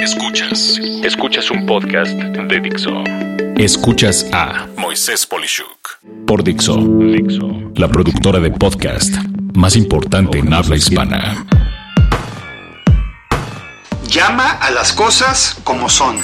Escuchas. Escuchas un podcast de Dixo. Escuchas a Moisés Polishuk por Dixo. Dixo. La productora de podcast más importante en habla hispana. Llama a las cosas como son.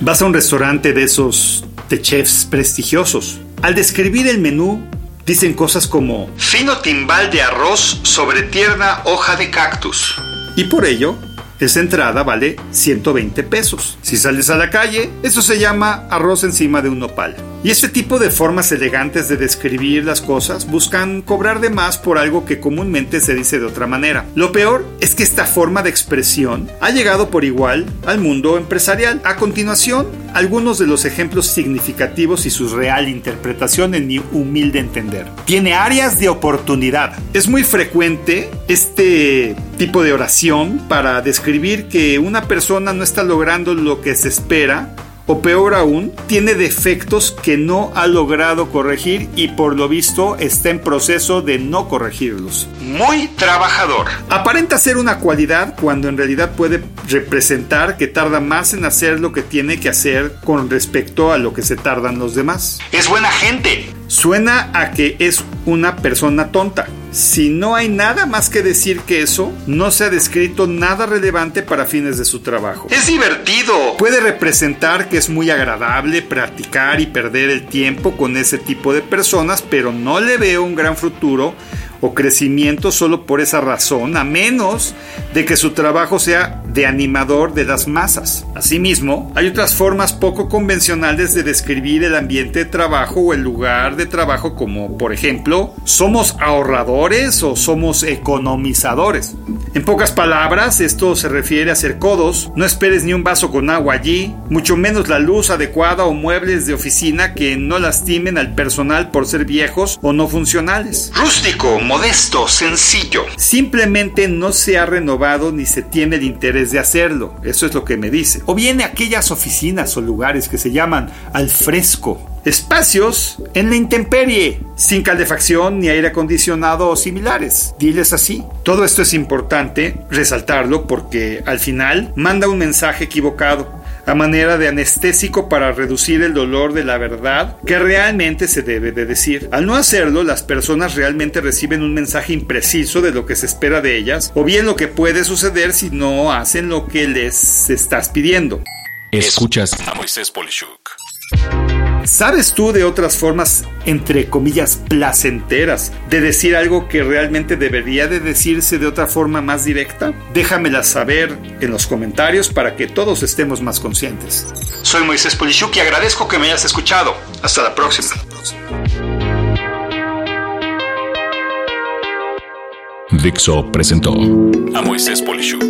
Vas a un restaurante de esos de chefs prestigiosos. Al describir el menú, dicen cosas como Fino timbal de arroz sobre tierna hoja de cactus. y por ello esa entrada vale 120 pesos. Si sales a la calle, eso se llama arroz encima de un nopal. Y este tipo de formas elegantes de describir las cosas buscan cobrar de más por algo que comúnmente se dice de otra manera. Lo peor es que esta forma de expresión ha llegado por igual al mundo empresarial. A continuación, algunos de los ejemplos significativos y su real interpretación en mi humilde entender. Tiene áreas de oportunidad. Es muy frecuente este tipo de oración para describir que una persona no está logrando lo que se espera o peor aún, tiene defectos que no ha logrado corregir y por lo visto está en proceso de no corregirlos. Muy trabajador. Aparenta ser una cualidad cuando en realidad puede representar que tarda más en hacer lo que tiene que hacer con respecto a lo que se tardan los demás. Es buena gente. Suena a que es una persona tonta. Si no hay nada más que decir que eso, no se ha descrito nada relevante para fines de su trabajo. Es divertido. Puede representar que es muy agradable practicar y perder el tiempo con ese tipo de personas, pero no le veo un gran futuro o crecimiento solo por esa razón, a menos de que su trabajo sea de animador de las masas. Asimismo, hay otras formas poco convencionales de describir el ambiente de trabajo o el lugar de trabajo como, por ejemplo, somos ahorradores o somos economizadores. En pocas palabras, esto se refiere a ser codos, no esperes ni un vaso con agua allí, mucho menos la luz adecuada o muebles de oficina que no lastimen al personal por ser viejos o no funcionales. Rústico, modesto, sencillo. Simplemente no se ha renovado ni se tiene el interés de hacerlo. Eso es lo que me dice. O bien aquellas oficinas o lugares que se llaman al fresco. Espacios en la intemperie, sin calefacción ni aire acondicionado o similares. Diles así. Todo esto es importante resaltarlo porque al final manda un mensaje equivocado a manera de anestésico para reducir el dolor de la verdad que realmente se debe de decir. Al no hacerlo, las personas realmente reciben un mensaje impreciso de lo que se espera de ellas, o bien lo que puede suceder si no hacen lo que les estás pidiendo. Escuchas a Moisés Polishuk. ¿Sabes tú de otras formas, entre comillas, placenteras de decir algo que realmente debería de decirse de otra forma más directa? Déjamela saber en los comentarios para que todos estemos más conscientes. Soy Moisés Polishuk y agradezco que me hayas escuchado. Hasta la próxima. Dixo presentó a Moisés Polishuk.